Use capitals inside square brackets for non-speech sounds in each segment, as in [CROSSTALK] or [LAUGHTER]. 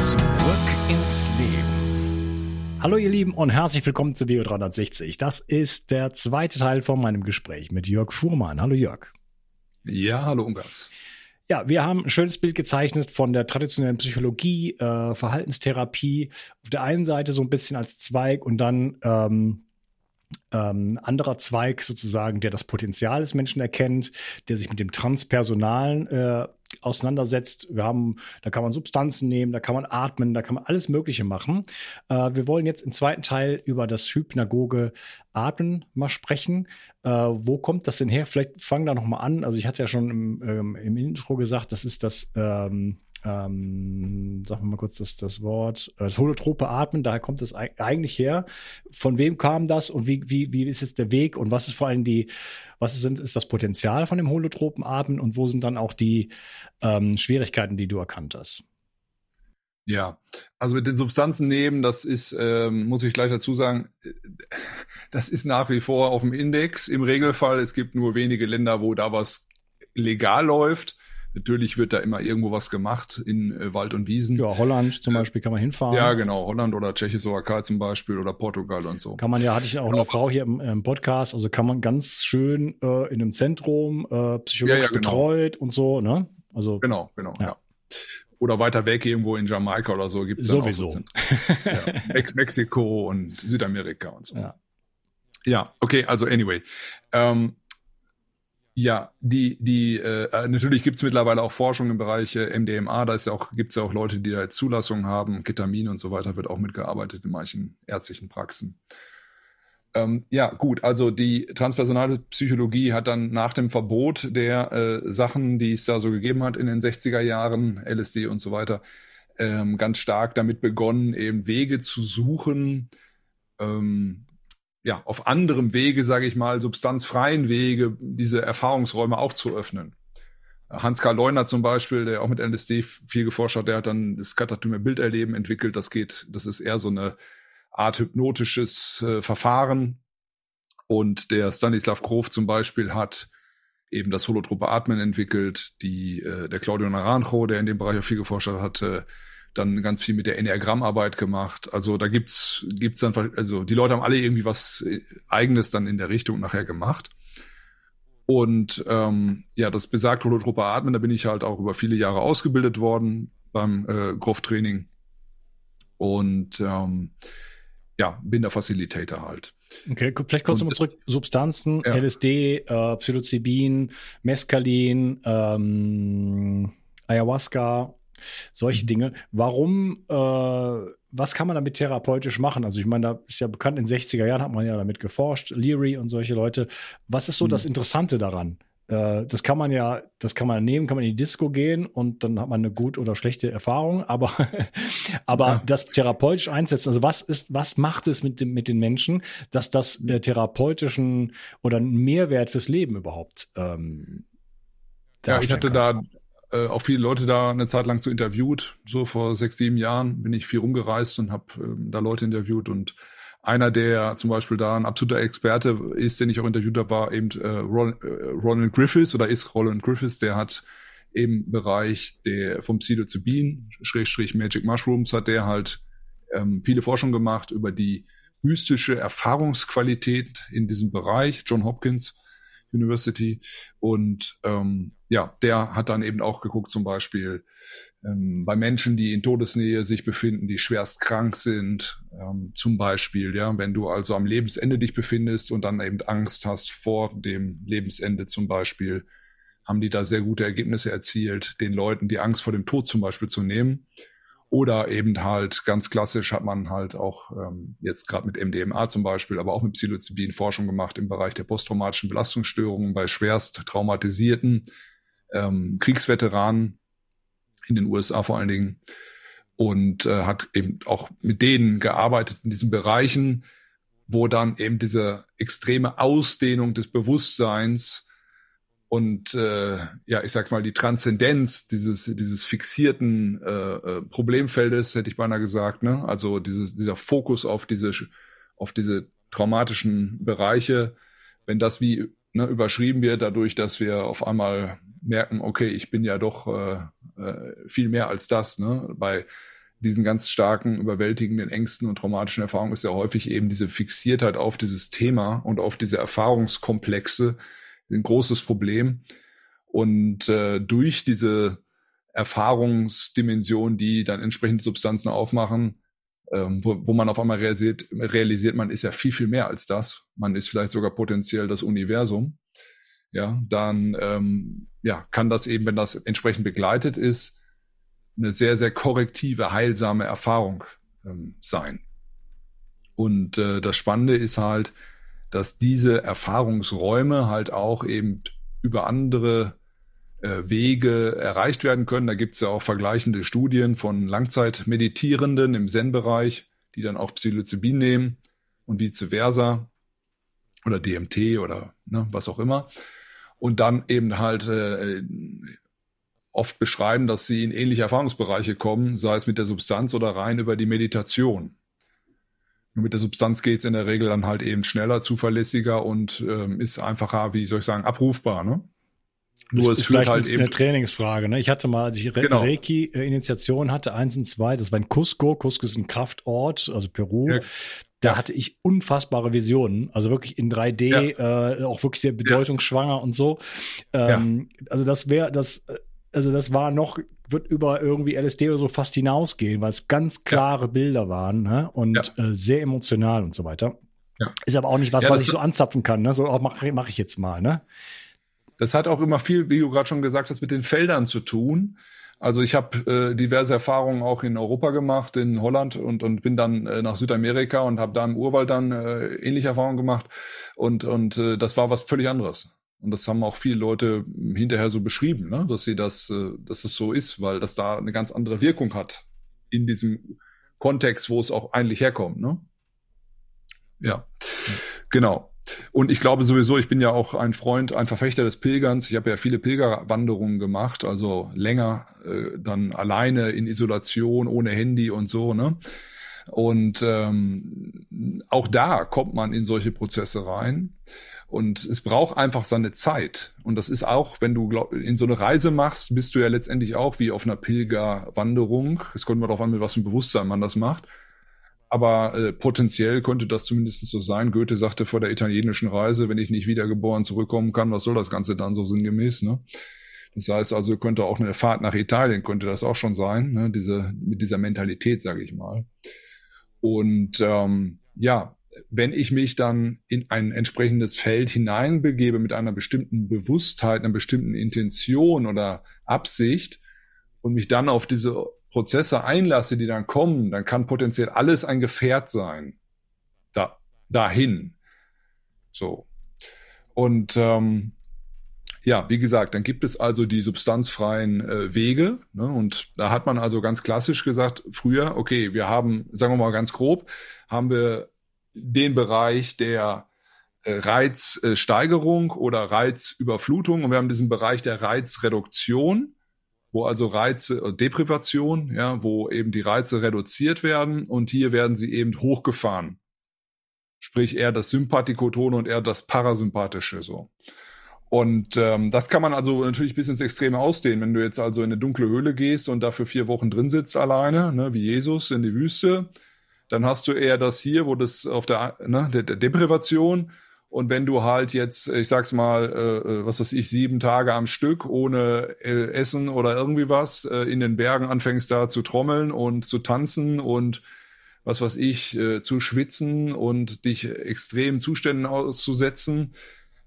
Zurück ins Leben. Hallo ihr Lieben und herzlich willkommen zu Bio 360. Das ist der zweite Teil von meinem Gespräch mit Jörg Fuhrmann. Hallo Jörg. Ja, hallo Ungas. Ja, wir haben ein schönes Bild gezeichnet von der traditionellen Psychologie, äh, Verhaltenstherapie. Auf der einen Seite so ein bisschen als Zweig und dann ähm, ähm, anderer Zweig sozusagen, der das Potenzial des Menschen erkennt, der sich mit dem Transpersonalen äh, auseinandersetzt. Wir haben, da kann man Substanzen nehmen, da kann man atmen, da kann man alles Mögliche machen. Äh, wir wollen jetzt im zweiten Teil über das hypnagoge Atmen mal sprechen. Äh, wo kommt das denn her? Vielleicht fangen da noch mal an. Also ich hatte ja schon im, ähm, im Intro gesagt, das ist das ähm, ähm, sagen wir mal kurz das, das Wort, äh, das holotrope Atmen, daher kommt es eigentlich her. Von wem kam das und wie, wie, wie ist jetzt der Weg und was ist vor allem die, was ist, ist das Potenzial von dem holotropen Atmen und wo sind dann auch die ähm, Schwierigkeiten, die du erkannt hast? Ja, also mit den Substanzen nehmen, das ist, ähm, muss ich gleich dazu sagen, das ist nach wie vor auf dem Index. Im Regelfall, es gibt nur wenige Länder, wo da was legal läuft. Natürlich wird da immer irgendwo was gemacht in äh, Wald und Wiesen. Ja, Holland zum Beispiel kann man hinfahren. Ja, genau. Holland oder Tschechoslowakei zum Beispiel oder Portugal und so. Kann man ja, hatte ich auch genau. eine Frau hier im, im, Podcast, also kann man ganz schön äh, in einem Zentrum äh, psychologisch ja, ja, genau. betreut und so, ne? Also, genau, genau, ja. ja. Oder weiter weg irgendwo in Jamaika oder so gibt es Sowieso. So [LAUGHS] ja, Mex Mexiko und Südamerika und so. Ja, ja okay, also anyway. Ähm, ja, die, die, äh, natürlich gibt's mittlerweile auch Forschung im Bereich äh, MDMA, da ist ja auch, gibt's ja auch Leute, die da jetzt Zulassungen haben, Ketamin und so weiter, wird auch mitgearbeitet in manchen ärztlichen Praxen. Ähm, ja, gut, also die transpersonale Psychologie hat dann nach dem Verbot der äh, Sachen, die es da so gegeben hat in den 60er Jahren, LSD und so weiter, ähm, ganz stark damit begonnen, eben Wege zu suchen, ähm, ja, auf anderem Wege, sage ich mal, substanzfreien Wege, diese Erfahrungsräume auch zu öffnen. Hans-Karl Leuner zum Beispiel, der auch mit LSD viel geforscht hat, der hat dann das katatome Bilderleben entwickelt. Das geht, das ist eher so eine Art hypnotisches äh, Verfahren. Und der Stanislav Grof zum Beispiel hat eben das holotrope Atmen entwickelt. Die, äh, der Claudio Naranjo, der in dem Bereich auch viel geforscht hat, hat äh, dann ganz viel mit der Enneagrammarbeit gemacht. Also da gibt's gibt's dann also die Leute haben alle irgendwie was äh, eigenes dann in der Richtung nachher gemacht. Und ähm, ja, das besagt holotrope Atmen, da bin ich halt auch über viele Jahre ausgebildet worden beim äh, Groff-Training. Und ähm, ja, bin der Facilitator halt. Okay, vielleicht kurz nochmal zurück. Substanzen, ja. LSD, äh, Psilocybin, Mescalin, ähm, Ayahuasca, solche mhm. Dinge. Warum, äh, was kann man damit therapeutisch machen? Also ich meine, da ist ja bekannt, in den 60er Jahren hat man ja damit geforscht, Leary und solche Leute. Was ist so mhm. das Interessante daran? Äh, das kann man ja, das kann man nehmen, kann man in die Disco gehen und dann hat man eine gut oder schlechte Erfahrung, [LAUGHS] aber, aber ja. das therapeutisch einsetzen, also was ist, was macht es mit, dem, mit den Menschen, dass das äh, therapeutischen oder einen Mehrwert fürs Leben überhaupt ähm, Ja, ich hatte kann? da äh, auch viele Leute da eine Zeit lang zu interviewt. So vor sechs, sieben Jahren bin ich viel rumgereist und habe ähm, da Leute interviewt und einer, der zum Beispiel da ein absoluter Experte ist, den ich auch interviewt habe, war eben äh, Ronald, äh, Ronald Griffiths oder ist Roland Griffiths, der hat im Bereich der vom Psilocybin, Schrägstrich Magic Mushrooms, hat der halt ähm, viele Forschung gemacht über die mystische Erfahrungsqualität in diesem Bereich. John Hopkins University. Und ähm, ja, der hat dann eben auch geguckt, zum Beispiel ähm, bei Menschen, die in Todesnähe sich befinden, die schwerst krank sind, ähm, zum Beispiel, ja, wenn du also am Lebensende dich befindest und dann eben Angst hast vor dem Lebensende zum Beispiel, haben die da sehr gute Ergebnisse erzielt, den Leuten die Angst vor dem Tod zum Beispiel zu nehmen. Oder eben halt ganz klassisch hat man halt auch ähm, jetzt gerade mit MDMA zum Beispiel, aber auch mit Psilocybin Forschung gemacht im Bereich der posttraumatischen Belastungsstörungen bei schwerst traumatisierten ähm, Kriegsveteranen in den USA vor allen Dingen. Und äh, hat eben auch mit denen gearbeitet in diesen Bereichen, wo dann eben diese extreme Ausdehnung des Bewusstseins und äh, ja, ich sag mal, die Transzendenz dieses, dieses fixierten äh, äh, Problemfeldes, hätte ich beinahe gesagt, ne? Also dieses, dieser Fokus auf diese, auf diese traumatischen Bereiche, wenn das wie ne, überschrieben wird, dadurch, dass wir auf einmal merken, okay, ich bin ja doch äh, äh, viel mehr als das, ne? Bei diesen ganz starken, überwältigenden Ängsten und traumatischen Erfahrungen ist ja häufig eben diese Fixiertheit auf dieses Thema und auf diese Erfahrungskomplexe, ein großes Problem. Und äh, durch diese Erfahrungsdimension, die dann entsprechende Substanzen aufmachen, ähm, wo, wo man auf einmal realisiert, realisiert, man ist ja viel, viel mehr als das. Man ist vielleicht sogar potenziell das Universum. Ja, dann ähm, ja, kann das eben, wenn das entsprechend begleitet ist, eine sehr, sehr korrektive, heilsame Erfahrung ähm, sein. Und äh, das Spannende ist halt, dass diese Erfahrungsräume halt auch eben über andere äh, Wege erreicht werden können. Da gibt es ja auch vergleichende Studien von Langzeitmeditierenden im Zen-Bereich, die dann auch Psilocybin nehmen und vice versa oder DMT oder ne, was auch immer. Und dann eben halt äh, oft beschreiben, dass sie in ähnliche Erfahrungsbereiche kommen, sei es mit der Substanz oder rein über die Meditation. Mit der Substanz geht's in der Regel dann halt eben schneller, zuverlässiger und ähm, ist einfacher, wie soll ich sagen, abrufbar. Ne? Nur ist es vielleicht halt eben eine Trainingsfrage. Ne? Ich hatte mal, als ich Re genau. Reiki-Initiation hatte, eins und zwei, das war in Cusco. Cusco ist ein Kraftort, also Peru. Ja. Da hatte ich unfassbare Visionen, also wirklich in 3D, ja. äh, auch wirklich sehr bedeutungsschwanger ja. und so. Ähm, also das wäre, das äh, also das war noch, wird über irgendwie LSD oder so fast hinausgehen, weil es ganz klare ja. Bilder waren ne? und ja. äh, sehr emotional und so weiter. Ja. Ist aber auch nicht was, was ich so anzapfen kann. Ne? So oh, mache mach ich jetzt mal. Ne? Das hat auch immer viel, wie du gerade schon gesagt hast, mit den Feldern zu tun. Also ich habe äh, diverse Erfahrungen auch in Europa gemacht, in Holland und, und bin dann äh, nach Südamerika und habe da im Urwald dann äh, ähnliche Erfahrungen gemacht. Und, und äh, das war was völlig anderes. Und das haben auch viele Leute hinterher so beschrieben, ne? dass sie das, äh, dass es so ist, weil das da eine ganz andere Wirkung hat in diesem Kontext, wo es auch eigentlich herkommt. Ne? Ja, genau. Und ich glaube sowieso, ich bin ja auch ein Freund, ein Verfechter des Pilgerns. Ich habe ja viele Pilgerwanderungen gemacht, also länger äh, dann alleine in Isolation, ohne Handy und so. Ne? Und ähm, auch da kommt man in solche Prozesse rein. Und es braucht einfach seine Zeit. Und das ist auch, wenn du glaub, in so eine Reise machst, bist du ja letztendlich auch wie auf einer Pilgerwanderung. Es kommt mal darauf an, mit was für ein Bewusstsein man das macht. aber äh, potenziell könnte das zumindest so sein. Goethe sagte vor der italienischen Reise, wenn ich nicht wiedergeboren zurückkommen kann, was soll das Ganze dann so sinngemäß, ne? Das heißt also, könnte auch eine Fahrt nach Italien, könnte das auch schon sein, ne? diese, mit dieser Mentalität, sage ich mal. Und ähm, ja, wenn ich mich dann in ein entsprechendes Feld hineinbegebe mit einer bestimmten Bewusstheit, einer bestimmten Intention oder Absicht und mich dann auf diese Prozesse einlasse, die dann kommen, dann kann potenziell alles ein Gefährt sein. Da, dahin. So. Und ähm, ja, wie gesagt, dann gibt es also die substanzfreien äh, Wege. Ne? Und da hat man also ganz klassisch gesagt, früher, okay, wir haben, sagen wir mal ganz grob, haben wir den Bereich der äh, Reizsteigerung oder Reizüberflutung und wir haben diesen Bereich der Reizreduktion, wo also Reize, äh, Deprivation, ja, wo eben die Reize reduziert werden und hier werden sie eben hochgefahren. Sprich eher das Sympathikotone und eher das Parasympathische so. Und ähm, das kann man also natürlich bis ins Extreme ausdehnen. Wenn du jetzt also in eine dunkle Höhle gehst und dafür vier Wochen drin sitzt alleine, ne, wie Jesus in die Wüste, dann hast du eher das hier, wo das auf der, ne, der, der Deprivation. Und wenn du halt jetzt, ich sag's mal, äh, äh, was weiß ich, sieben Tage am Stück ohne äh, Essen oder irgendwie was äh, in den Bergen anfängst da zu trommeln und zu tanzen und was weiß ich, äh, zu schwitzen und dich extremen Zuständen auszusetzen,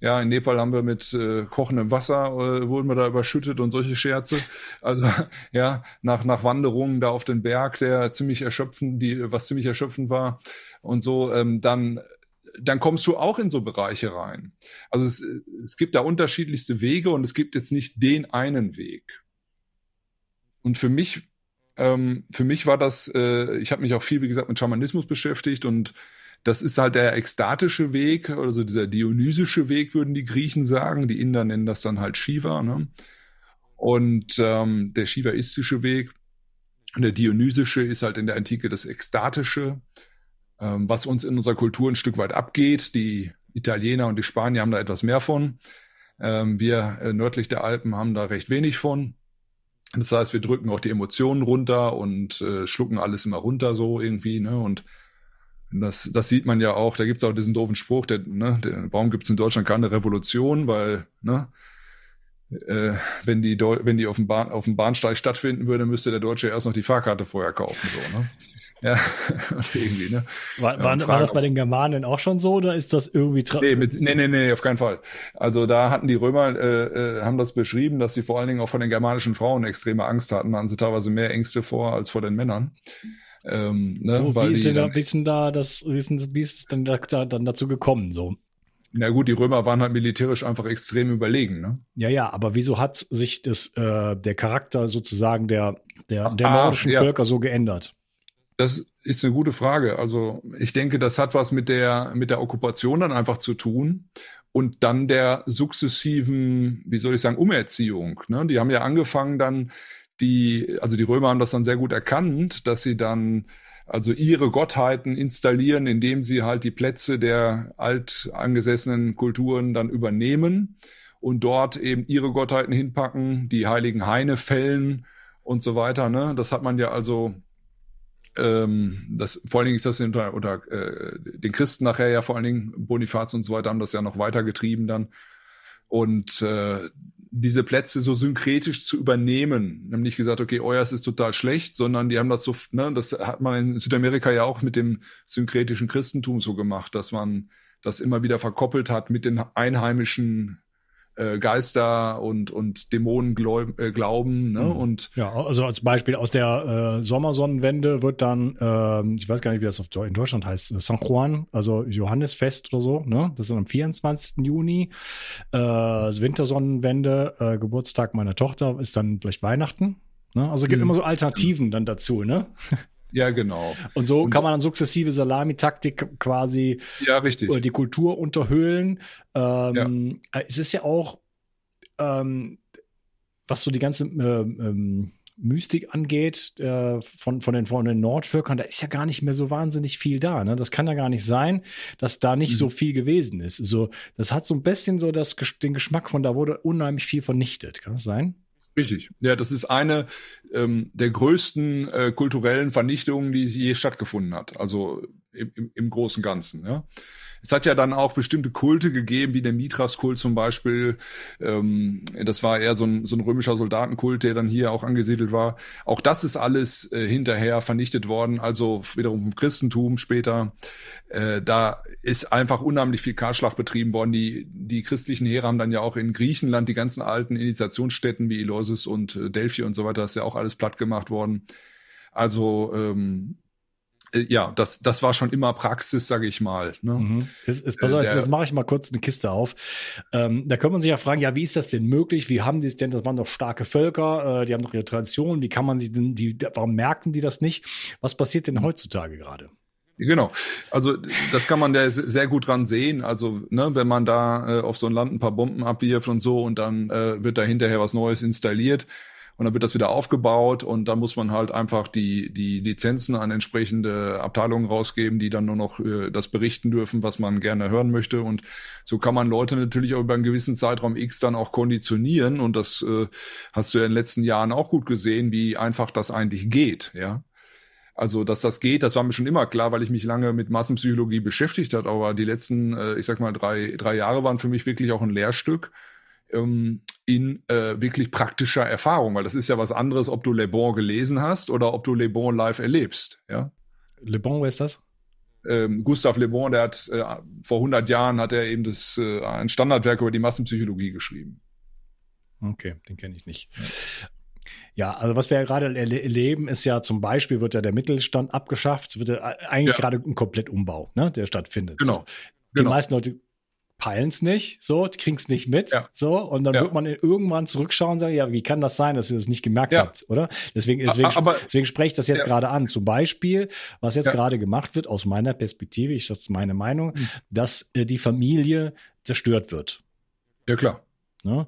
ja, in Nepal haben wir mit äh, kochendem Wasser, äh, wurden wir da überschüttet und solche Scherze. Also [LAUGHS] ja, nach, nach Wanderungen da auf den Berg, der ziemlich erschöpfend, die, was ziemlich erschöpfend war und so, ähm, dann dann kommst du auch in so Bereiche rein. Also es, es gibt da unterschiedlichste Wege und es gibt jetzt nicht den einen Weg. Und für mich, ähm, für mich war das, äh, ich habe mich auch viel, wie gesagt, mit Schamanismus beschäftigt und das ist halt der ekstatische Weg, also dieser dionysische Weg, würden die Griechen sagen. Die Inder nennen das dann halt Shiva. Ne? Und ähm, der shivaistische Weg, der dionysische ist halt in der Antike das ekstatische, ähm, was uns in unserer Kultur ein Stück weit abgeht. Die Italiener und die Spanier haben da etwas mehr von. Ähm, wir äh, nördlich der Alpen haben da recht wenig von. Das heißt, wir drücken auch die Emotionen runter und äh, schlucken alles immer runter so irgendwie. Ne? Und das, das sieht man ja auch, da gibt es auch diesen doofen Spruch, der, ne, der, warum gibt es in Deutschland keine Revolution? Weil, ne, äh, wenn die, Deu wenn die auf dem, Bahn, auf dem Bahnsteig stattfinden würde, müsste der Deutsche erst noch die Fahrkarte vorher kaufen. So, ne? [LAUGHS] Ja, [LAUGHS] irgendwie, ne? War, war, war, das bei den Germanen auch schon so oder ist das irgendwie nee, mit, nee, nee, nee, auf keinen Fall. Also da hatten die Römer, äh, äh, haben das beschrieben, dass sie vor allen Dingen auch von den germanischen Frauen extreme Angst hatten. Da hatten sie teilweise mehr Ängste vor als vor den Männern. Ähm, ne, wie, ist denn da, wie ist denn da das, wie ist, denn, wie ist es denn da, da, dann dazu gekommen, so? Na gut, die Römer waren halt militärisch einfach extrem überlegen, ne? Ja, ja, aber wieso hat sich das, äh, der Charakter sozusagen der, der, der ah, nordischen ja. Völker so geändert? Das ist eine gute Frage. Also ich denke, das hat was mit der, mit der Okkupation dann einfach zu tun und dann der sukzessiven, wie soll ich sagen, Umerziehung. Ne? Die haben ja angefangen dann die, also die Römer haben das dann sehr gut erkannt, dass sie dann also ihre Gottheiten installieren, indem sie halt die Plätze der altangesessenen Kulturen dann übernehmen und dort eben ihre Gottheiten hinpacken, die heiligen Haine fällen und so weiter. Ne? Das hat man ja also, ähm, das, vor allen Dingen ist das unter, unter äh, den Christen nachher ja vor allen Dingen Bonifaz und so weiter haben das ja noch weitergetrieben dann. Und äh, diese Plätze so synkretisch zu übernehmen. Nämlich gesagt, okay, euers ist total schlecht, sondern die haben das so, ne, das hat man in Südamerika ja auch mit dem synkretischen Christentum so gemacht, dass man das immer wieder verkoppelt hat mit den einheimischen äh, Geister und, und Dämonen glaub, äh, glauben. Ne? Mhm. Und ja, also als Beispiel aus der äh, Sommersonnenwende wird dann, äh, ich weiß gar nicht, wie das auf, in Deutschland heißt, äh, San Juan, also Johannesfest oder so, ne? Das ist am 24. Juni. Äh, Wintersonnenwende, äh, Geburtstag meiner Tochter ist dann vielleicht Weihnachten. Ne? Also gibt mhm. immer so Alternativen dann dazu, ne? [LAUGHS] Ja, genau. Und so und kann man dann sukzessive Salamitaktik quasi ja, richtig. die Kultur unterhöhlen. Ähm, ja. Es ist ja auch, ähm, was so die ganze äh, ähm, Mystik angeht, äh, von, von, den, von den Nordvölkern, da ist ja gar nicht mehr so wahnsinnig viel da. Ne? Das kann ja gar nicht sein, dass da nicht mhm. so viel gewesen ist. So, das hat so ein bisschen so das, den Geschmack von, da wurde unheimlich viel vernichtet. Kann das sein? Richtig. Ja, das ist eine, ähm, der größten äh, kulturellen Vernichtungen, die je stattgefunden hat. Also im, im, im Großen und Ganzen. Ja. Es hat ja dann auch bestimmte Kulte gegeben, wie der Mithras-Kult zum Beispiel. Ähm, das war eher so ein, so ein römischer Soldatenkult, der dann hier auch angesiedelt war. Auch das ist alles äh, hinterher vernichtet worden, also wiederum vom Christentum später. Äh, da ist einfach unheimlich viel Kahlschlag betrieben worden. Die, die christlichen Heere haben dann ja auch in Griechenland die ganzen alten Initiationsstätten wie Eleusis und äh, Delphi und so weiter, das ist ja auch alles platt gemacht worden. Also ähm, äh, ja, das, das war schon immer Praxis, sage ich mal. Ne? Mhm. Ist, ist, pass auf, jetzt, mache ich mal kurz eine Kiste auf. Ähm, da könnte man sich ja fragen, ja, wie ist das denn möglich? Wie haben die es denn? Das waren doch starke Völker, äh, die haben doch ihre Tradition. Wie kann man sie denn, die, warum merken die das nicht? Was passiert denn heutzutage gerade? Genau. Also das kann man da sehr gut dran sehen. Also ne, wenn man da äh, auf so ein Land ein paar Bomben abwirft und so und dann äh, wird da hinterher was Neues installiert, und dann wird das wieder aufgebaut und dann muss man halt einfach die, die Lizenzen an entsprechende Abteilungen rausgeben, die dann nur noch äh, das berichten dürfen, was man gerne hören möchte. Und so kann man Leute natürlich auch über einen gewissen Zeitraum X dann auch konditionieren. Und das äh, hast du ja in den letzten Jahren auch gut gesehen, wie einfach das eigentlich geht, ja. Also, dass das geht, das war mir schon immer klar, weil ich mich lange mit Massenpsychologie beschäftigt hat. Aber die letzten, äh, ich sag mal, drei, drei Jahre waren für mich wirklich auch ein Lehrstück. In äh, wirklich praktischer Erfahrung, weil das ist ja was anderes, ob du Le Bon gelesen hast oder ob du Le Bon live erlebst. Ja? Le Bon, wer ist das? Ähm, Gustav Le Bon, der hat äh, vor 100 Jahren hat er eben das äh, ein Standardwerk über die Massenpsychologie geschrieben. Okay, den kenne ich nicht. Ja, also was wir ja gerade erleben, ist ja zum Beispiel wird ja der Mittelstand abgeschafft. Es wird ja eigentlich ja. gerade ein Komplettumbau, ne, der stattfindet. Genau. So. Die genau. meisten Leute peilen es nicht, so, kriegen es nicht mit, ja. so, und dann ja. wird man irgendwann zurückschauen und sagen, ja, wie kann das sein, dass ihr das nicht gemerkt ja. habt, oder? Deswegen, deswegen, aber, deswegen spreche ich das jetzt gerade an. Zum Beispiel, was jetzt gerade gemacht wird, aus meiner Perspektive, ich das meine Meinung, mhm. dass äh, die Familie zerstört wird. Ja, klar. Ne?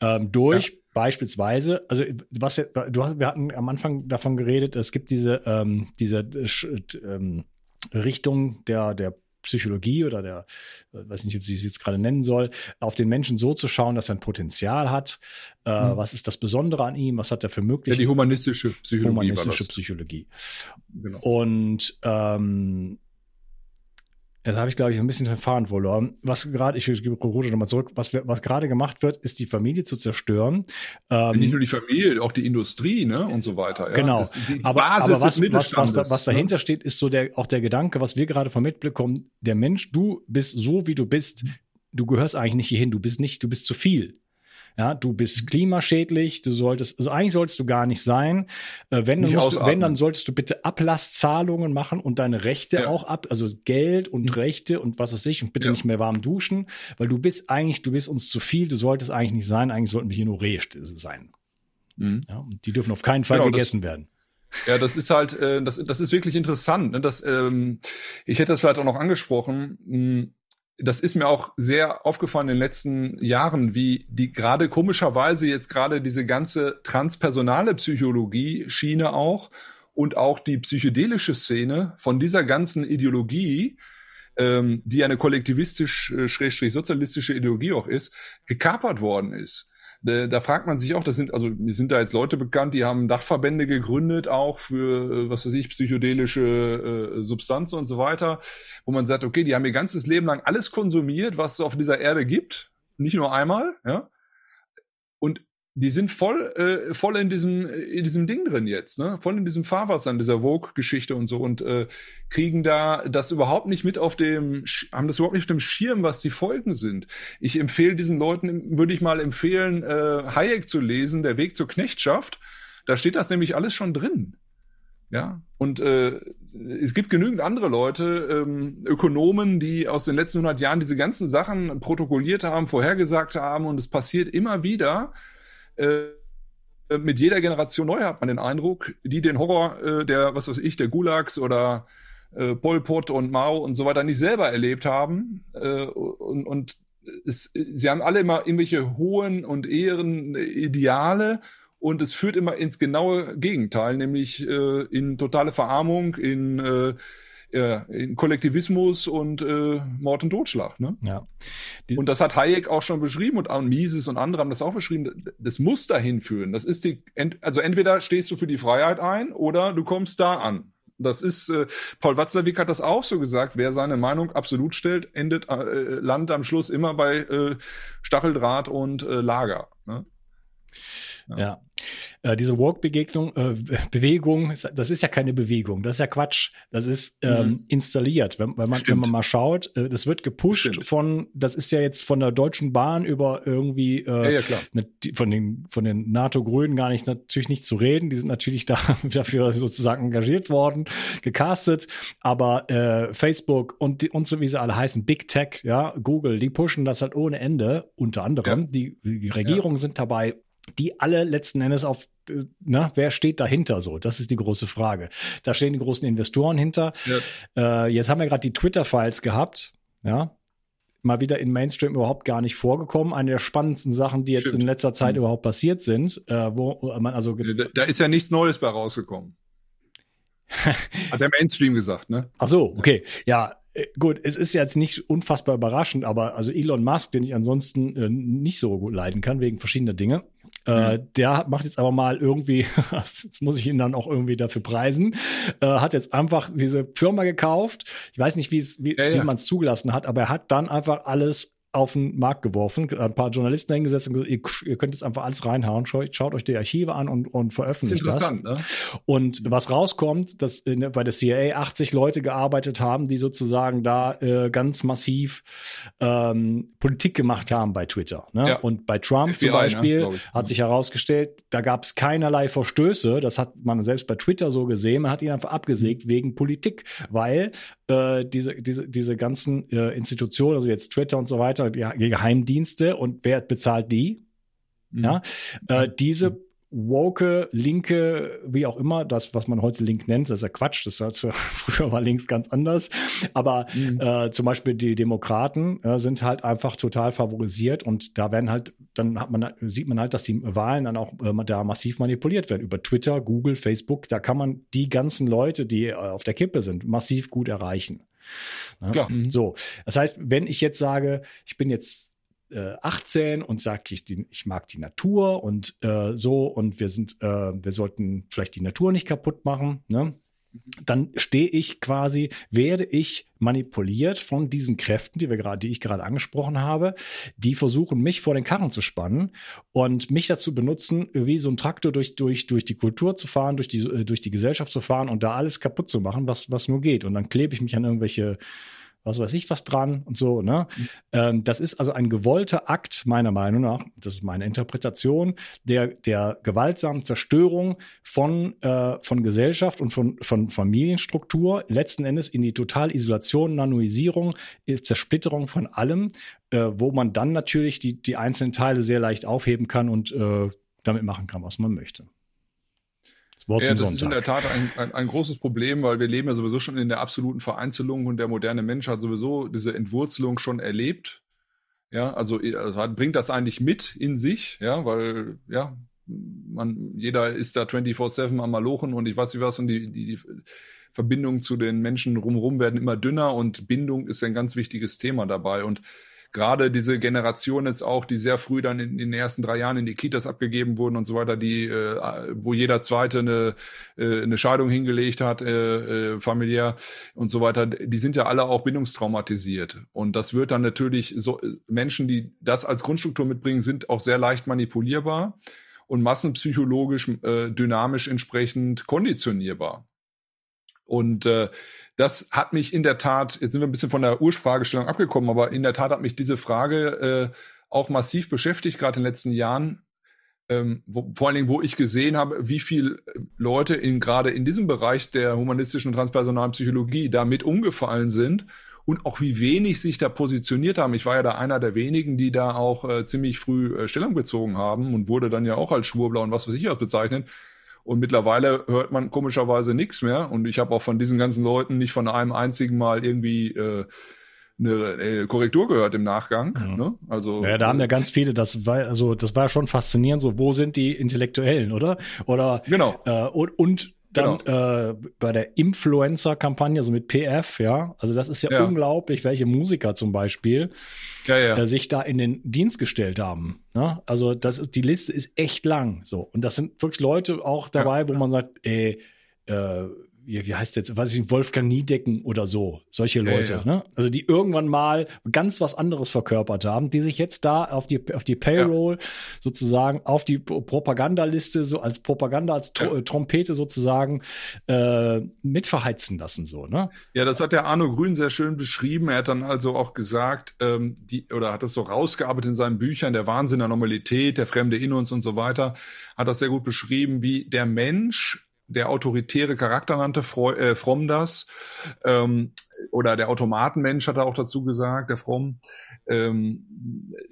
Ähm, durch beispielsweise, also was du, wir hatten am Anfang davon geredet, es gibt diese ähm, diese äh, ähm, Richtung der der Psychologie oder der, äh, weiß nicht, wie ich es jetzt gerade nennen soll, auf den Menschen so zu schauen, dass er ein Potenzial hat. Äh, mhm. Was ist das Besondere an ihm? Was hat er für Möglichkeiten? Ja, die humanistische Psychologie. Humanistische Psychologie. Genau. Und ähm, Jetzt habe ich, glaube ich, ein bisschen Verfahren verloren. Was gerade, ich rufe nochmal zurück, was, was gerade gemacht wird, ist die Familie zu zerstören. Ähm, Nicht nur die Familie, auch die Industrie, ne, und so weiter. Ja. Genau. Das, aber, aber was, was, was, da, was dahinter ne? steht, ist so der, auch der Gedanke, was wir gerade vom Mitblick kommen, der Mensch, du bist so, wie du bist, du gehörst eigentlich nicht hierhin, du bist nicht, du bist zu viel. Ja, du bist mhm. klimaschädlich, du solltest, also eigentlich solltest du gar nicht sein. Äh, wenn, nicht musst du, wenn, dann solltest du bitte Ablasszahlungen machen und deine Rechte ja. auch ab, also Geld und mhm. Rechte und was weiß ich, und bitte ja. nicht mehr warm duschen, weil du bist eigentlich, du bist uns zu viel, du solltest eigentlich nicht sein, eigentlich sollten wir hier nur Rehe sein. Mhm. Ja, und die dürfen auf keinen Fall genau, gegessen das, werden. Ja, das ist halt, äh, das, das ist wirklich interessant. Ne? Das, ähm, ich hätte das vielleicht auch noch angesprochen. Mh, hm, das ist mir auch sehr aufgefallen in den letzten Jahren, wie die gerade komischerweise jetzt gerade diese ganze transpersonale Psychologie Schiene auch und auch die psychedelische Szene von dieser ganzen Ideologie, ähm, die eine kollektivistisch-sozialistische Ideologie auch ist, gekapert worden ist. Äh, da fragt man sich auch, das sind, also mir sind da jetzt Leute bekannt, die haben Dachverbände gegründet, auch für, äh, was weiß ich, psychedelische äh, Substanzen und so weiter, wo man sagt, okay, die haben ihr ganzes Leben lang alles konsumiert, was es auf dieser Erde gibt, nicht nur einmal, ja. Und die sind voll, äh, voll in diesem, in diesem Ding drin jetzt, ne? Voll in diesem Fahrwasser, in dieser Vogue-Geschichte und so und äh, kriegen da das überhaupt nicht mit auf dem, haben das überhaupt nicht auf dem Schirm, was die Folgen sind. Ich empfehle diesen Leuten, würde ich mal empfehlen, äh, Hayek zu lesen, Der Weg zur Knechtschaft. Da steht das nämlich alles schon drin. Ja, und äh, es gibt genügend andere Leute, ähm, Ökonomen, die aus den letzten 100 Jahren diese ganzen Sachen protokolliert haben, vorhergesagt haben und es passiert immer wieder, äh, mit jeder Generation neu hat man den Eindruck, die den Horror äh, der, was weiß ich, der Gulags oder äh, Pol Pot und Mao und so weiter nicht selber erlebt haben. Äh, und und es, sie haben alle immer irgendwelche hohen und ehren Ideale und es führt immer ins genaue Gegenteil, nämlich äh, in totale Verarmung, in äh, äh, Kollektivismus und äh, Mord und Totschlag. Ne? Ja. Die und das hat Hayek auch schon beschrieben und, und Mises und andere haben das auch beschrieben. Das muss dahin führen. Das ist die, also entweder stehst du für die Freiheit ein oder du kommst da an. Das ist, äh, Paul Watzlawick hat das auch so gesagt, wer seine Meinung absolut stellt, endet, äh, landet am Schluss immer bei äh, Stacheldraht und äh, Lager. Ne? Ja. ja. Äh, diese Walk-Begegnung, äh, [LAUGHS] Bewegung, das ist ja keine Bewegung, das ist ja Quatsch. Das ist ähm, mhm. installiert. Wenn, wenn, man, wenn man mal schaut, äh, das wird gepusht Stimmt. von, das ist ja jetzt von der Deutschen Bahn über irgendwie äh, ja, ja, ne, von den von den NATO-Grünen gar nicht natürlich nicht zu reden. Die sind natürlich [LAUGHS] da dafür sozusagen engagiert worden, gecastet. Aber äh, Facebook und die, und so wie sie alle heißen, Big Tech, ja, Google, die pushen das halt ohne Ende. Unter anderem die, die Regierungen sind dabei die alle letzten Endes auf, na, wer steht dahinter so? Das ist die große Frage. Da stehen die großen Investoren hinter. Ja. Äh, jetzt haben wir gerade die Twitter-Files gehabt, ja. Mal wieder in Mainstream überhaupt gar nicht vorgekommen. Eine der spannendsten Sachen, die jetzt Stimmt. in letzter Zeit mhm. überhaupt passiert sind, äh, wo man also. Da, da ist ja nichts Neues bei rausgekommen. [LAUGHS] Hat der Mainstream gesagt, ne? Ach so, okay. Ja, äh, gut, es ist jetzt nicht unfassbar überraschend, aber also Elon Musk, den ich ansonsten äh, nicht so gut leiden kann, wegen verschiedener Dinge, äh, mhm. der macht jetzt aber mal irgendwie, [LAUGHS] jetzt muss ich ihn dann auch irgendwie dafür preisen, äh, hat jetzt einfach diese Firma gekauft. Ich weiß nicht, wie ja, ja. wie man es zugelassen hat, aber er hat dann einfach alles auf den Markt geworfen, ein paar Journalisten hingesetzt und gesagt, ihr, ihr könnt jetzt einfach alles reinhauen, schaut, schaut, euch die Archive an und, und veröffentlicht das. Ist interessant, das. Ne? Und was rauskommt, dass in, bei der CIA 80 Leute gearbeitet haben, die sozusagen da äh, ganz massiv ähm, Politik gemacht haben bei Twitter. Ne? Ja. Und bei Trump FBI, zum ne, Beispiel ne? hat sich herausgestellt, da gab es keinerlei Verstöße. Das hat man selbst bei Twitter so gesehen. Man hat ihn einfach abgesägt wegen Politik, weil äh, diese, diese, diese ganzen äh, Institutionen, also jetzt Twitter und so weiter, die, die Geheimdienste und wer bezahlt die? Mhm. Ja, äh, diese mhm woke, linke, wie auch immer, das, was man heute Link nennt, das ist ja Quatsch, das heißt, [LAUGHS] früher war links ganz anders. Aber mhm. äh, zum Beispiel die Demokraten äh, sind halt einfach total favorisiert und da werden halt, dann hat man, sieht man halt, dass die Wahlen dann auch äh, da massiv manipuliert werden. Über Twitter, Google, Facebook, da kann man die ganzen Leute, die äh, auf der Kippe sind, massiv gut erreichen. Ja? Mhm. So. Das heißt, wenn ich jetzt sage, ich bin jetzt 18 äh, und sagt, ich, die, ich mag die Natur und äh, so und wir sind, äh, wir sollten vielleicht die Natur nicht kaputt machen, ne? dann stehe ich quasi, werde ich manipuliert von diesen Kräften, die wir gerade, die ich gerade angesprochen habe, die versuchen, mich vor den Karren zu spannen und mich dazu benutzen, wie so ein Traktor durch, durch, durch die Kultur zu fahren, durch die, äh, durch die Gesellschaft zu fahren und da alles kaputt zu machen, was, was nur geht. Und dann klebe ich mich an irgendwelche was weiß ich was dran und so. Ne? Mhm. Ähm, das ist also ein gewollter Akt, meiner Meinung nach, das ist meine Interpretation, der, der gewaltsamen Zerstörung von, äh, von Gesellschaft und von, von Familienstruktur, letzten Endes in die Totalisolation, Nanoisierung, Zersplitterung von allem, äh, wo man dann natürlich die, die einzelnen Teile sehr leicht aufheben kann und äh, damit machen kann, was man möchte. Wort ja, das Sonntag. ist in der Tat ein, ein, ein, großes Problem, weil wir leben ja sowieso schon in der absoluten Vereinzelung und der moderne Mensch hat sowieso diese Entwurzelung schon erlebt. Ja, also, also hat, bringt das eigentlich mit in sich, ja, weil, ja, man, jeder ist da 24-7 am Malochen und ich weiß nicht was und die, die, die Verbindungen zu den Menschen rumrum werden immer dünner und Bindung ist ein ganz wichtiges Thema dabei und gerade diese Generation jetzt auch, die sehr früh dann in, in, den ersten drei Jahren in die Kitas abgegeben wurden und so weiter, die, äh, wo jeder Zweite eine, äh, eine Scheidung hingelegt hat, äh, äh, familiär und so weiter, die sind ja alle auch bindungstraumatisiert. Und das wird dann natürlich so, Menschen, die das als Grundstruktur mitbringen, sind auch sehr leicht manipulierbar und massenpsychologisch äh, dynamisch entsprechend konditionierbar. Und äh, das hat mich in der Tat, jetzt sind wir ein bisschen von der Urspragestellung abgekommen, aber in der Tat hat mich diese Frage äh, auch massiv beschäftigt, gerade in den letzten Jahren. Ähm, wo, vor allen Dingen, wo ich gesehen habe, wie viel Leute in gerade in diesem Bereich der humanistischen und transpersonalen Psychologie damit umgefallen sind und auch wie wenig sich da positioniert haben. Ich war ja da einer der wenigen, die da auch äh, ziemlich früh äh, Stellung bezogen haben und wurde dann ja auch als Schwurbler und was weiß ich was bezeichnet. Und mittlerweile hört man komischerweise nichts mehr. Und ich habe auch von diesen ganzen Leuten nicht von einem einzigen Mal irgendwie äh, eine äh, Korrektur gehört im Nachgang. Ja. Ne? Also ja, da haben ja ganz viele. Das war also das war schon faszinierend. So, wo sind die Intellektuellen, oder? Oder genau. Äh, und, und dann genau. äh, bei der Influencer-Kampagne, also mit PF, ja. Also das ist ja, ja. unglaublich, welche Musiker zum Beispiel ja. Äh, sich da in den Dienst gestellt haben. Ne? Also das ist, die Liste ist echt lang. So. Und das sind wirklich Leute auch dabei, wo man sagt, ey, äh, wie, wie heißt jetzt, weiß ich nicht, Wolfgang Niedecken oder so, solche Leute, ja, ja. Ne? Also die irgendwann mal ganz was anderes verkörpert haben, die sich jetzt da auf die, auf die Payroll ja. sozusagen, auf die Propagandaliste, so als Propaganda, als Tr Trompete sozusagen äh, mitverheizen lassen, so, ne? Ja, das hat der Arno Grün sehr schön beschrieben. Er hat dann also auch gesagt, ähm, die, oder hat das so rausgearbeitet in seinen Büchern, der Wahnsinn der Normalität, der Fremde in uns und so weiter, hat das sehr gut beschrieben, wie der Mensch der autoritäre Charakter nannte äh, Fromm das. Ähm, oder der Automatenmensch hat er auch dazu gesagt, der Fromm, ähm,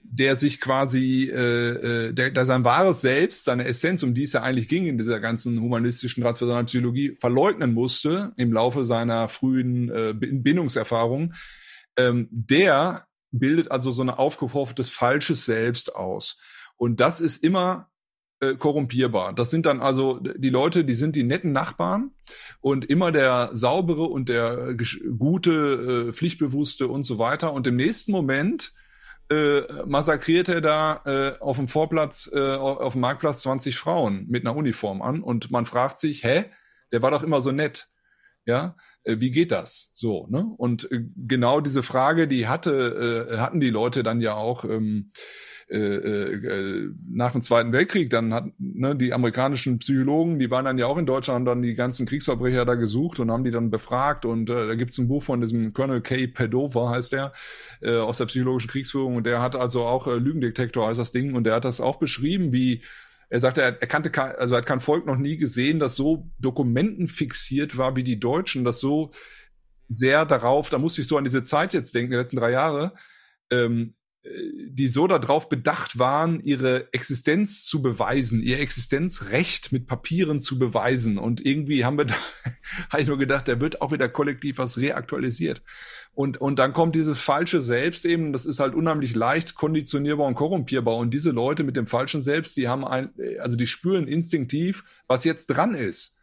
der sich quasi, äh, äh, der, der sein wahres Selbst, seine Essenz, um die es ja eigentlich ging in dieser ganzen humanistischen transpersonalen Psychologie, verleugnen musste im Laufe seiner frühen äh, Bindungserfahrung, ähm, der bildet also so ein aufgehofftes falsches Selbst aus. Und das ist immer äh, korrumpierbar. Das sind dann also die Leute, die sind die netten Nachbarn und immer der saubere und der gute, äh, pflichtbewusste und so weiter. Und im nächsten Moment äh, massakriert er da äh, auf dem Vorplatz, äh, auf dem Marktplatz 20 Frauen mit einer Uniform an und man fragt sich, hä, der war doch immer so nett. Ja, äh, wie geht das? So, ne? Und äh, genau diese Frage, die hatte, äh, hatten die Leute dann ja auch ähm, äh, äh, nach dem Zweiten Weltkrieg, dann hat ne, die amerikanischen Psychologen, die waren dann ja auch in Deutschland, haben dann die ganzen Kriegsverbrecher da gesucht und haben die dann befragt. Und äh, da gibt's ein Buch von diesem Colonel K. Padova, heißt der, äh, aus der psychologischen Kriegsführung. Und der hat also auch äh, Lügendetektor heißt das Ding, und der hat das auch beschrieben, wie er sagte, er, er kannte kein, also er hat kein Volk noch nie gesehen, das so Dokumenten fixiert war wie die Deutschen, das so sehr darauf, da musste ich so an diese Zeit jetzt denken, die letzten drei Jahre, ähm, die so darauf bedacht waren, ihre Existenz zu beweisen, ihr Existenzrecht mit Papieren zu beweisen. Und irgendwie haben wir da, [LAUGHS] habe ich nur gedacht, da wird auch wieder kollektiv was reaktualisiert. Und, und dann kommt dieses falsche Selbst eben, das ist halt unheimlich leicht konditionierbar und korrumpierbar. Und diese Leute mit dem falschen Selbst, die haben ein, also die spüren instinktiv, was jetzt dran ist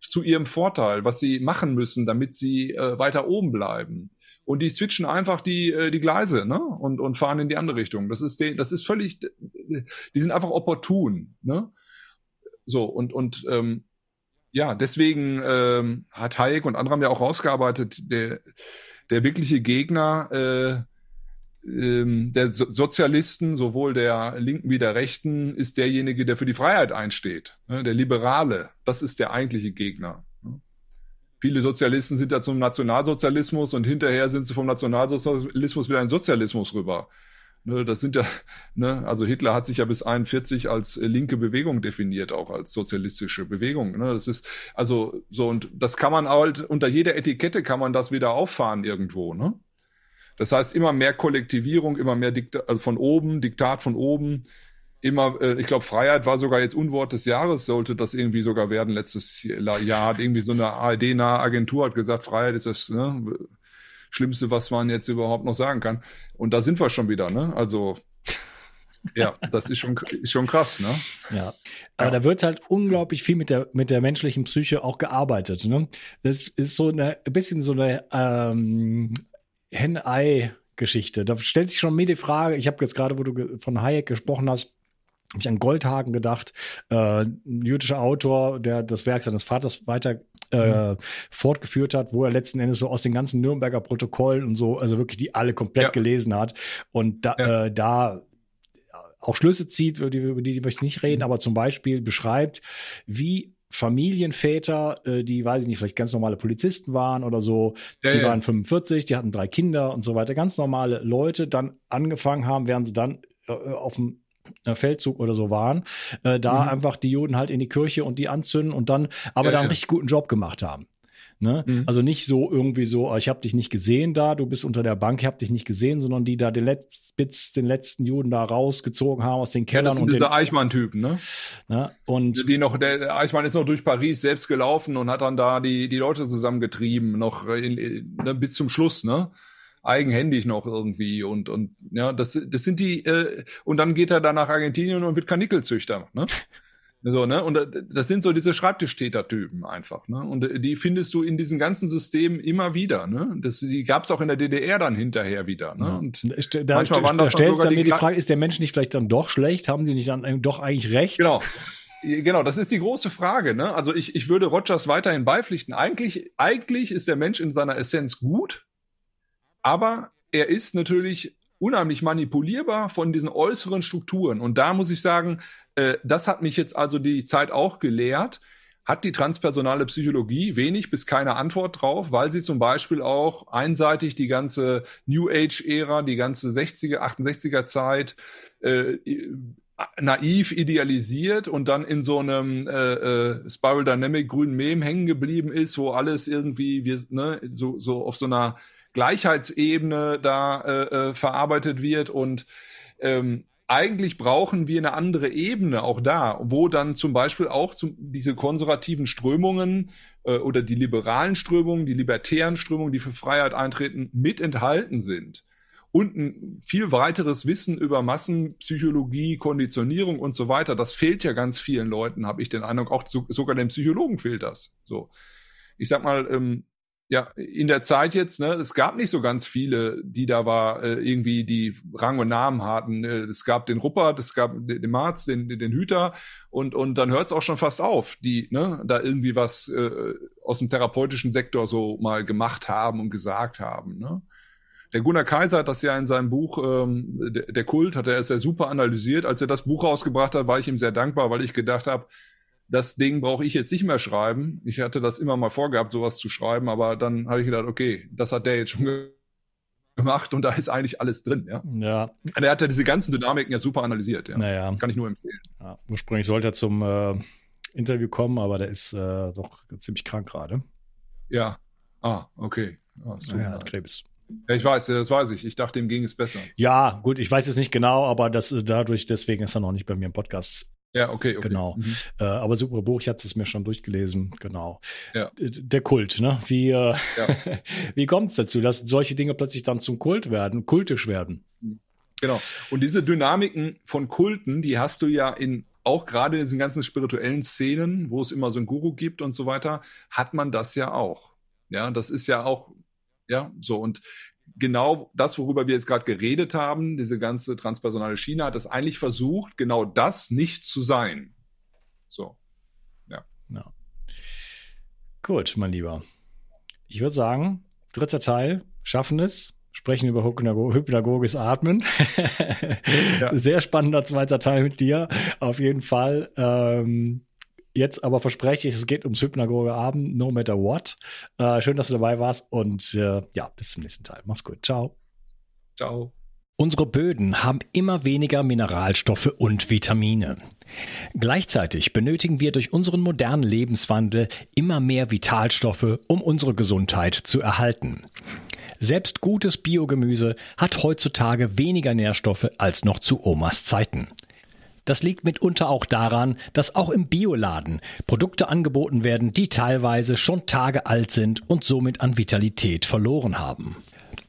zu ihrem Vorteil, was sie machen müssen, damit sie äh, weiter oben bleiben und die switchen einfach die äh, die Gleise ne und und fahren in die andere Richtung. Das ist de, das ist völlig die sind einfach opportun, ne? So und und ähm, ja, deswegen ähm, hat Hayek und andere haben ja auch rausgearbeitet, der der wirkliche Gegner äh, ähm, der so Sozialisten, sowohl der Linken wie der Rechten, ist derjenige, der für die Freiheit einsteht. Ne? Der Liberale, das ist der eigentliche Gegner. Viele Sozialisten sind ja zum Nationalsozialismus und hinterher sind sie vom Nationalsozialismus wieder in Sozialismus rüber. Ne, das sind ja, ne, also Hitler hat sich ja bis 41 als äh, linke Bewegung definiert, auch als sozialistische Bewegung. Ne, das ist also so und das kann man halt unter jeder Etikette kann man das wieder auffahren irgendwo. Ne? Das heißt immer mehr Kollektivierung, immer mehr Diktat, also von oben, Diktat von oben immer, äh, ich glaube, Freiheit war sogar jetzt Unwort des Jahres, sollte das irgendwie sogar werden. Letztes Jahr hat irgendwie so eine ARD-nahe Agentur hat gesagt, Freiheit ist das ne, Schlimmste, was man jetzt überhaupt noch sagen kann. Und da sind wir schon wieder, ne? Also ja, das ist schon, ist schon krass, ne? Ja. Aber ja. da wird halt unglaublich viel mit der, mit der menschlichen Psyche auch gearbeitet, ne? Das ist so eine, ein bisschen so eine ähm, Hen-Ei-Geschichte. Da stellt sich schon mir die Frage, ich habe jetzt gerade, wo du von Hayek gesprochen hast, habe ich an Goldhagen gedacht, äh, ein jüdischer Autor, der das Werk seines Vaters weiter äh, mhm. fortgeführt hat, wo er letzten Endes so aus den ganzen Nürnberger Protokollen und so, also wirklich die alle komplett ja. gelesen hat und da, ja. äh, da auch Schlüsse zieht, über die, über die, die möchte ich nicht reden, mhm. aber zum Beispiel beschreibt, wie Familienväter, äh, die, weiß ich nicht, vielleicht ganz normale Polizisten waren oder so, ja, die ja. waren 45, die hatten drei Kinder und so weiter, ganz normale Leute, dann angefangen haben, während sie dann äh, auf dem Feldzug oder so waren, äh, da mhm. einfach die Juden halt in die Kirche und die anzünden und dann aber ja, da einen ja. richtig guten Job gemacht haben. Ne? Mhm. Also nicht so irgendwie so, ich habe dich nicht gesehen da, du bist unter der Bank, ich habe dich nicht gesehen, sondern die da den, Letz Bits, den letzten Juden da rausgezogen haben aus den Kellern. Ja, das sind diese Eichmann-Typen, ne? ne? Und die noch, der Eichmann ist noch durch Paris selbst gelaufen und hat dann da die, die Leute zusammengetrieben, noch in, in, ne, bis zum Schluss, ne? Eigenhändig noch irgendwie und und ja, das das sind die äh, und dann geht er da nach Argentinien und wird Kanickelzüchter, ne? [LAUGHS] So, ne? Und das sind so diese Schreibtischtätertypen einfach, ne? Und die findest du in diesen ganzen Systemen immer wieder, ne? Das, die gab es auch in der DDR dann hinterher wieder, ne? Und da, manchmal waren das da stellst dann sogar mir die Frage, ist der Mensch nicht vielleicht dann doch schlecht? Haben sie nicht dann doch eigentlich recht? Genau. Genau, das ist die große Frage. Ne? Also ich, ich würde Rogers weiterhin beipflichten. Eigentlich, eigentlich ist der Mensch in seiner Essenz gut, aber er ist natürlich unheimlich manipulierbar von diesen äußeren Strukturen. Und da muss ich sagen, äh, das hat mich jetzt also die Zeit auch gelehrt. Hat die transpersonale Psychologie wenig bis keine Antwort drauf, weil sie zum Beispiel auch einseitig die ganze New Age-Ära, die ganze 60er, 68er Zeit äh, naiv idealisiert und dann in so einem äh, äh, Spiral Dynamic grünen Mem hängen geblieben ist, wo alles irgendwie wir, ne, so, so auf so einer Gleichheitsebene da äh, äh, verarbeitet wird und ähm, eigentlich brauchen wir eine andere Ebene auch da, wo dann zum Beispiel auch zum, diese konservativen Strömungen äh, oder die liberalen Strömungen, die libertären Strömungen, die für Freiheit eintreten, mit enthalten sind und ein viel weiteres Wissen über Massenpsychologie, Konditionierung und so weiter. Das fehlt ja ganz vielen Leuten, habe ich den Eindruck. Auch zu, sogar den Psychologen fehlt das. So, ich sag mal, ähm, ja, in der Zeit jetzt, ne, es gab nicht so ganz viele, die da war, äh, irgendwie die Rang und Namen hatten. Äh, es gab den Ruppert, es gab den, Marz, den, den Hüter und, und dann hört es auch schon fast auf, die ne, da irgendwie was äh, aus dem therapeutischen Sektor so mal gemacht haben und gesagt haben. Ne? Der Gunnar Kaiser hat das ja in seinem Buch ähm, der, der Kult, hat er es ja super analysiert. Als er das Buch rausgebracht hat, war ich ihm sehr dankbar, weil ich gedacht habe, das Ding brauche ich jetzt nicht mehr schreiben. Ich hatte das immer mal vorgehabt, sowas zu schreiben, aber dann habe ich gedacht, okay, das hat der jetzt schon gemacht und da ist eigentlich alles drin, ja. Ja. Und er hat ja diese ganzen Dynamiken ja super analysiert, ja. Naja. Kann ich nur empfehlen. Ja, ursprünglich sollte er zum äh, Interview kommen, aber der ist äh, doch ziemlich krank gerade. Ja. Ah, okay. Ah, ja, er hat Krebs. Ja, ich weiß, das weiß ich. Ich dachte, ihm ging es besser. Ja, gut, ich weiß es nicht genau, aber das dadurch, deswegen ist er noch nicht bei mir im Podcast. Ja, okay, okay. Genau. Mhm. Äh, aber super Buch, ich hatte es mir schon durchgelesen, genau. Ja. Der Kult, ne? Wie, äh, ja. [LAUGHS] wie kommt es dazu, dass solche Dinge plötzlich dann zum Kult werden, kultisch werden? Genau. Und diese Dynamiken von Kulten, die hast du ja in auch gerade in diesen ganzen spirituellen Szenen, wo es immer so einen Guru gibt und so weiter, hat man das ja auch. Ja, das ist ja auch ja, so und genau das, worüber wir jetzt gerade geredet haben, diese ganze transpersonale Schiene, hat das eigentlich versucht, genau das nicht zu sein. So. Ja. ja. Gut, mein Lieber. Ich würde sagen, dritter Teil, schaffen es, sprechen über hypnagogisches Atmen. [LAUGHS] ja. Sehr spannender zweiter Teil mit dir, auf jeden Fall. Ähm, Jetzt aber verspreche ich, es geht ums Hypnagoge Abend, no matter what. Äh, schön, dass du dabei warst und äh, ja, bis zum nächsten Teil. Mach's gut. Ciao. Ciao. Unsere Böden haben immer weniger Mineralstoffe und Vitamine. Gleichzeitig benötigen wir durch unseren modernen Lebenswandel immer mehr Vitalstoffe, um unsere Gesundheit zu erhalten. Selbst gutes Biogemüse hat heutzutage weniger Nährstoffe als noch zu Omas Zeiten. Das liegt mitunter auch daran, dass auch im Bioladen Produkte angeboten werden, die teilweise schon Tage alt sind und somit an Vitalität verloren haben.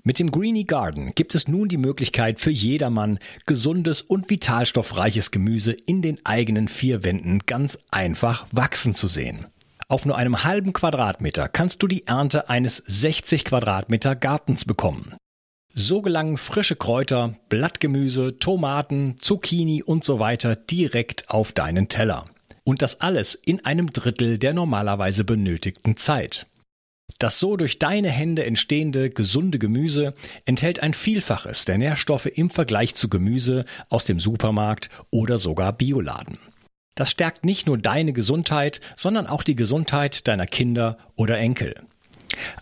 Mit dem Greenie Garden gibt es nun die Möglichkeit für jedermann, gesundes und vitalstoffreiches Gemüse in den eigenen vier Wänden ganz einfach wachsen zu sehen. Auf nur einem halben Quadratmeter kannst du die Ernte eines 60 Quadratmeter Gartens bekommen. So gelangen frische Kräuter, Blattgemüse, Tomaten, Zucchini und so weiter direkt auf deinen Teller. Und das alles in einem Drittel der normalerweise benötigten Zeit. Das so durch deine Hände entstehende gesunde Gemüse enthält ein Vielfaches der Nährstoffe im Vergleich zu Gemüse aus dem Supermarkt oder sogar Bioladen. Das stärkt nicht nur deine Gesundheit, sondern auch die Gesundheit deiner Kinder oder Enkel.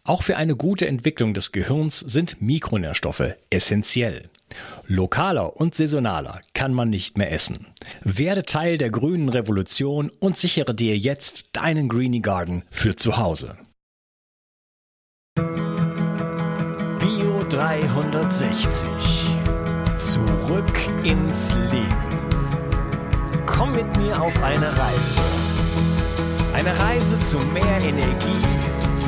Auch für eine gute Entwicklung des Gehirns sind Mikronährstoffe essentiell. Lokaler und saisonaler kann man nicht mehr essen. Werde Teil der grünen Revolution und sichere dir jetzt deinen Greenie Garden für zu Hause. Bio 360. Zurück ins Leben. Komm mit mir auf eine Reise. Eine Reise zu mehr Energie